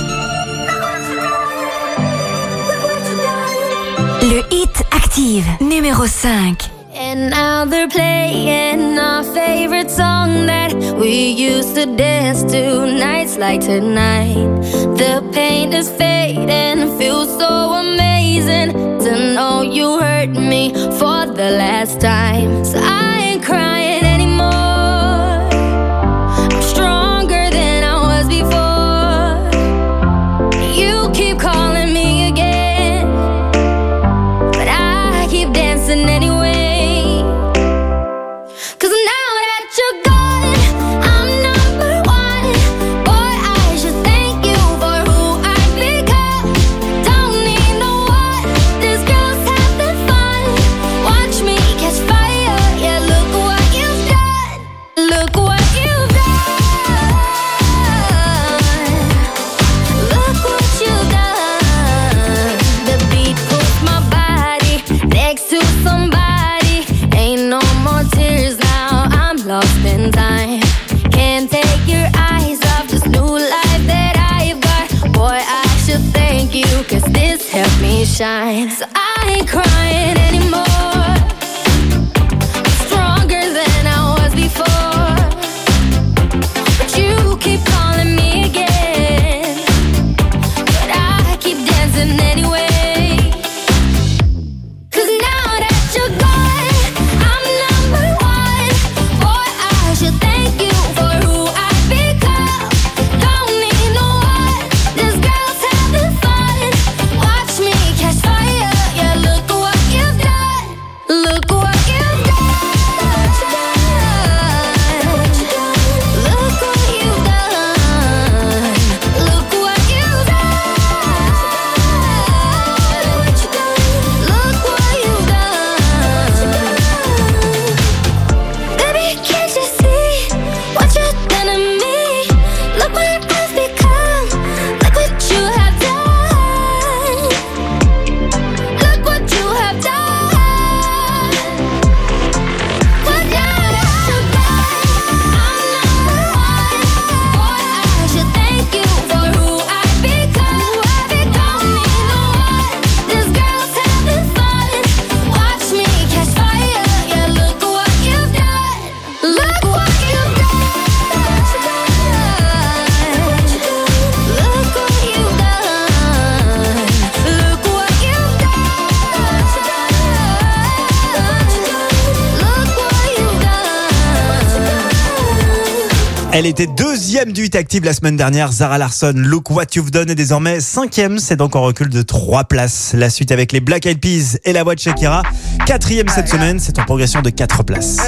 Elle était deuxième du hit active la semaine dernière, Zara Larson, Look What You've Done est désormais cinquième, c'est donc en recul de trois places. La suite avec les Black Eyed Peas et la voix de Shakira, quatrième cette semaine, c'est en progression de quatre places.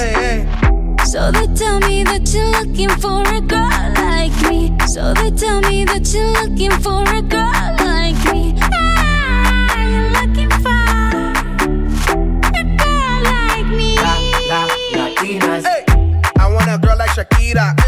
So they tell me that you're looking for a girl like me. So they tell me that you're looking for a girl like me. Ah, you're looking for a girl like me. Hey, I want a girl like Shakira.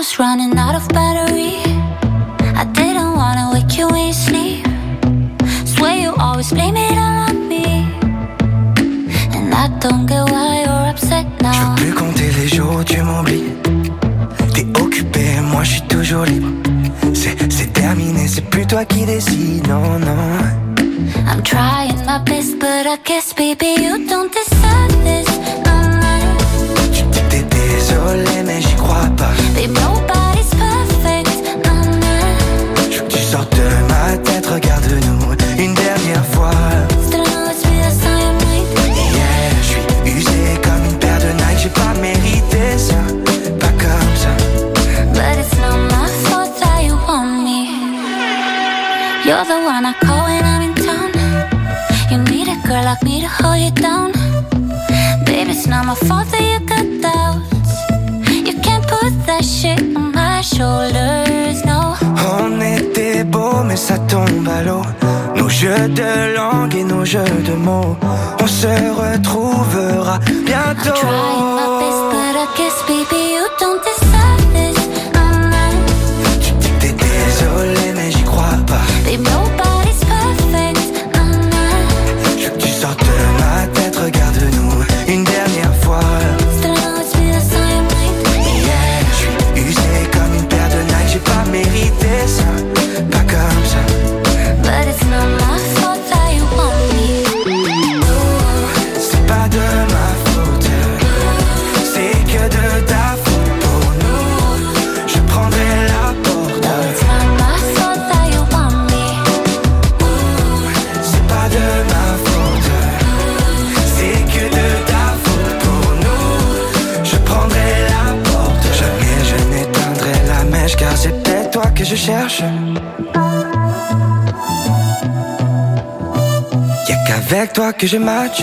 was running out of battery. I didn't wanna wake you in sleep. Swear you always blame it on me. And I don't get why you're upset now. Je peux plus compter les jours où tu m'oublies. T'es occupé, moi je suis toujours libre. C'est, c'est terminé, c'est plus toi qui décides, non, non. I'm trying my best, but I guess ça tombe à l'eau. Nos jeux de langue et nos jeux de mots, on se retrouvera bientôt. Y'a qu'avec toi que je match.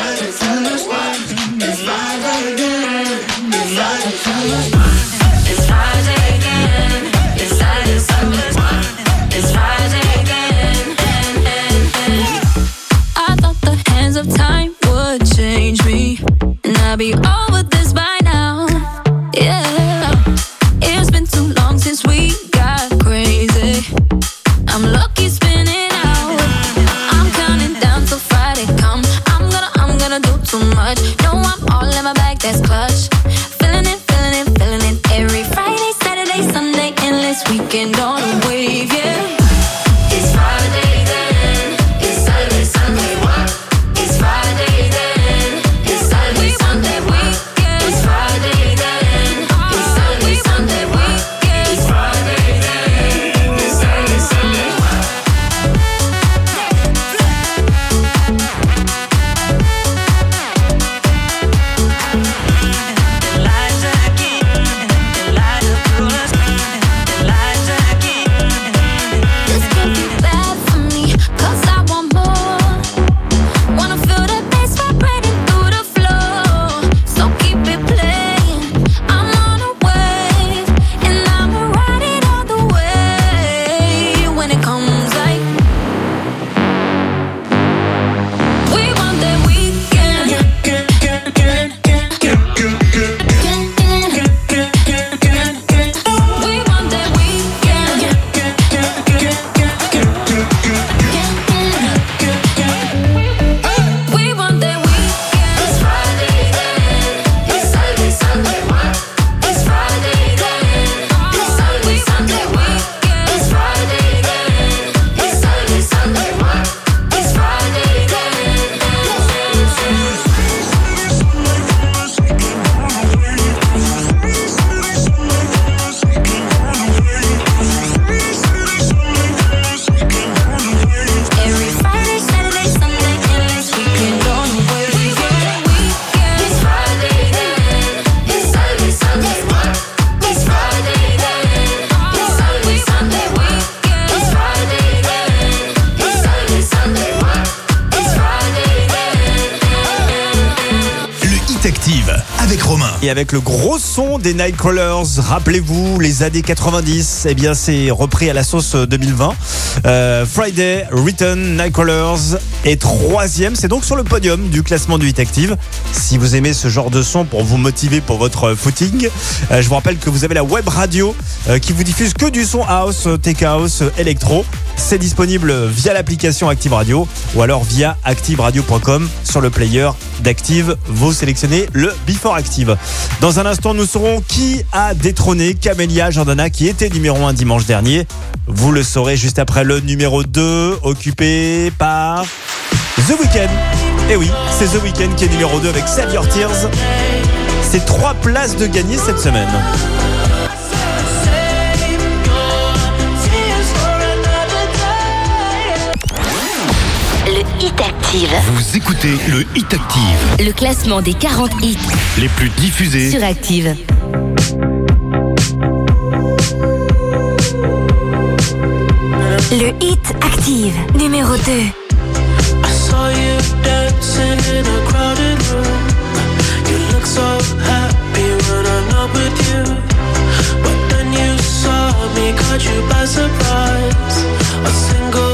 Avec le gros son des Nightcrawlers, rappelez-vous, les années 90, eh bien c'est repris à la sauce 2020. Euh, Friday, Return, Nightcrawlers est troisième. C'est donc sur le podium du classement du Hit Active. Si vous aimez ce genre de son pour vous motiver pour votre footing, euh, je vous rappelle que vous avez la web radio euh, qui vous diffuse que du son house, tech house, électro. C'est disponible via l'application Active Radio ou alors via activeradio.com sur le player d'Active. Vous sélectionnez le Before Active. Dans un instant, nous saurons qui a détrôné Camélia Jordana qui était numéro 1 dimanche dernier. Vous le saurez juste après le numéro 2 occupé par The Weeknd. Et oui, c'est The Weeknd qui est numéro 2 avec Save Your Tears. C'est trois places de gagner cette semaine. Active. Vous écoutez le Hit Active. Le classement des 40 hits Les plus diffusés. sur Active. Le Hit Active, numéro 2. I saw you dancing in a crowded room. You look so happy when I'm not with you. But then you saw me, caught you by surprise. A single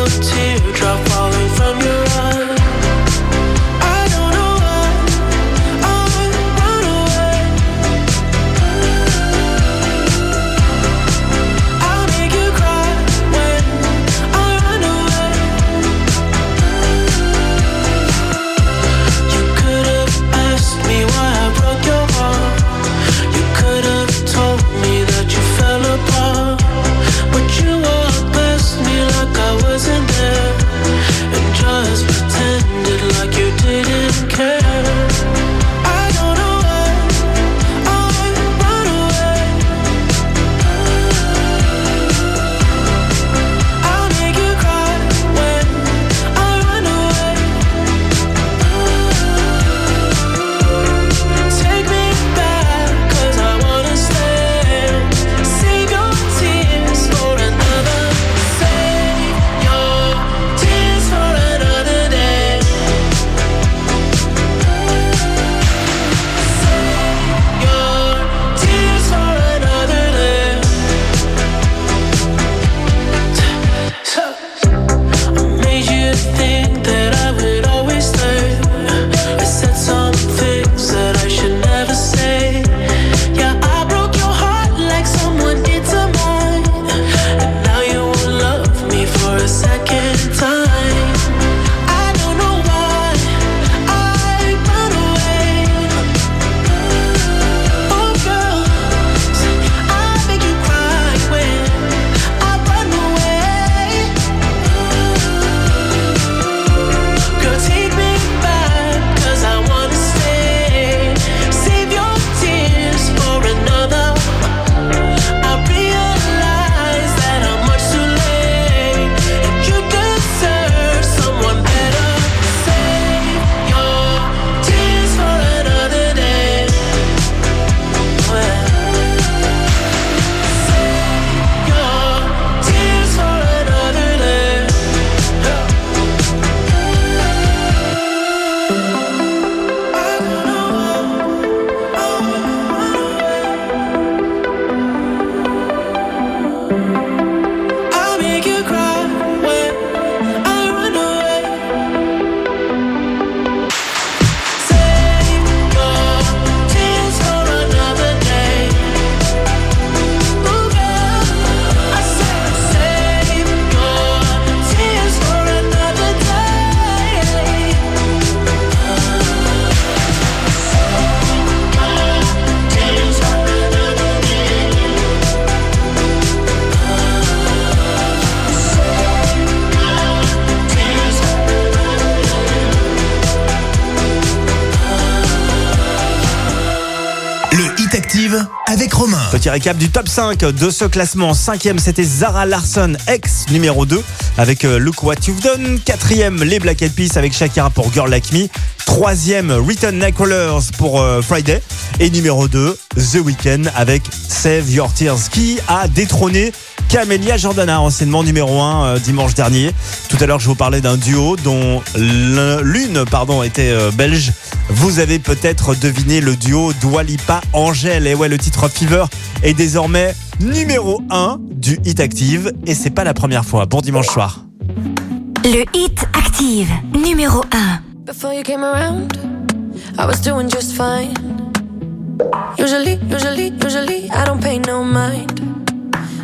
Avec Romain. Petit récap du top 5 de ce classement. Cinquième, c'était Zara Larson, ex numéro 2, avec euh, Look What You've Done. Quatrième, les Black Eyed Peas avec Shakira pour Girl Like Me. Troisième, Return Nightcrawlers pour euh, Friday. Et numéro 2, The Weeknd avec Save Your Tears, qui a détrôné Camélia Jordana, anciennement numéro 1 euh, dimanche dernier. Tout à l'heure, je vous parlais d'un duo dont l'un- l'une pardon, était euh, belge. Vous avez peut-être deviné le duo Dwalipa Angèle. Et ouais, le titre Fever est désormais numéro 1 du Hit Active. Et c'est pas la première fois. Bon dimanche soir. Le Hit Active, numéro 1. Before you came around, I was doing just fine. Usually, usually, usually, I don't pay no mind.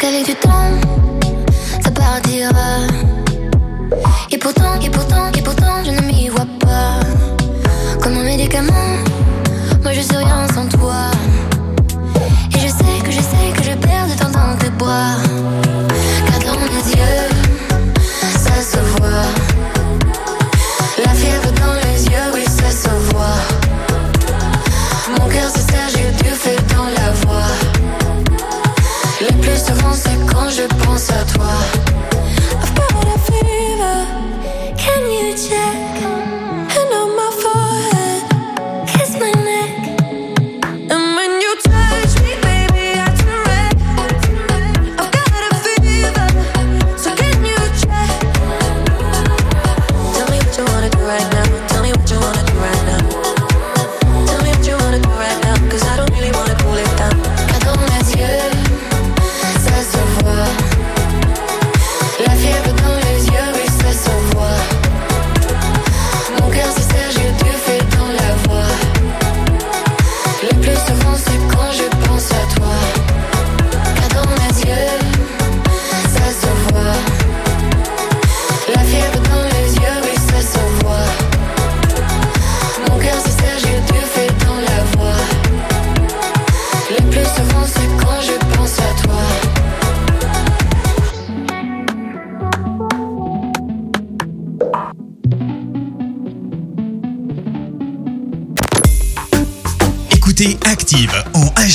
qu'avec du temps, ça partira. Et pourtant, et pourtant, et pourtant, je ne m'y vois pas. Comme un médicament, moi je suis rien sans toi. Et je sais que je sais que je perds de temps dans tes bras. Car dans mes yeux, ça se voit. La fièvre dans les yeux, oui, ça se voit. Mon cœur se serre, j'ai c'est quand je pense à toi. I've got a fever. Can you check?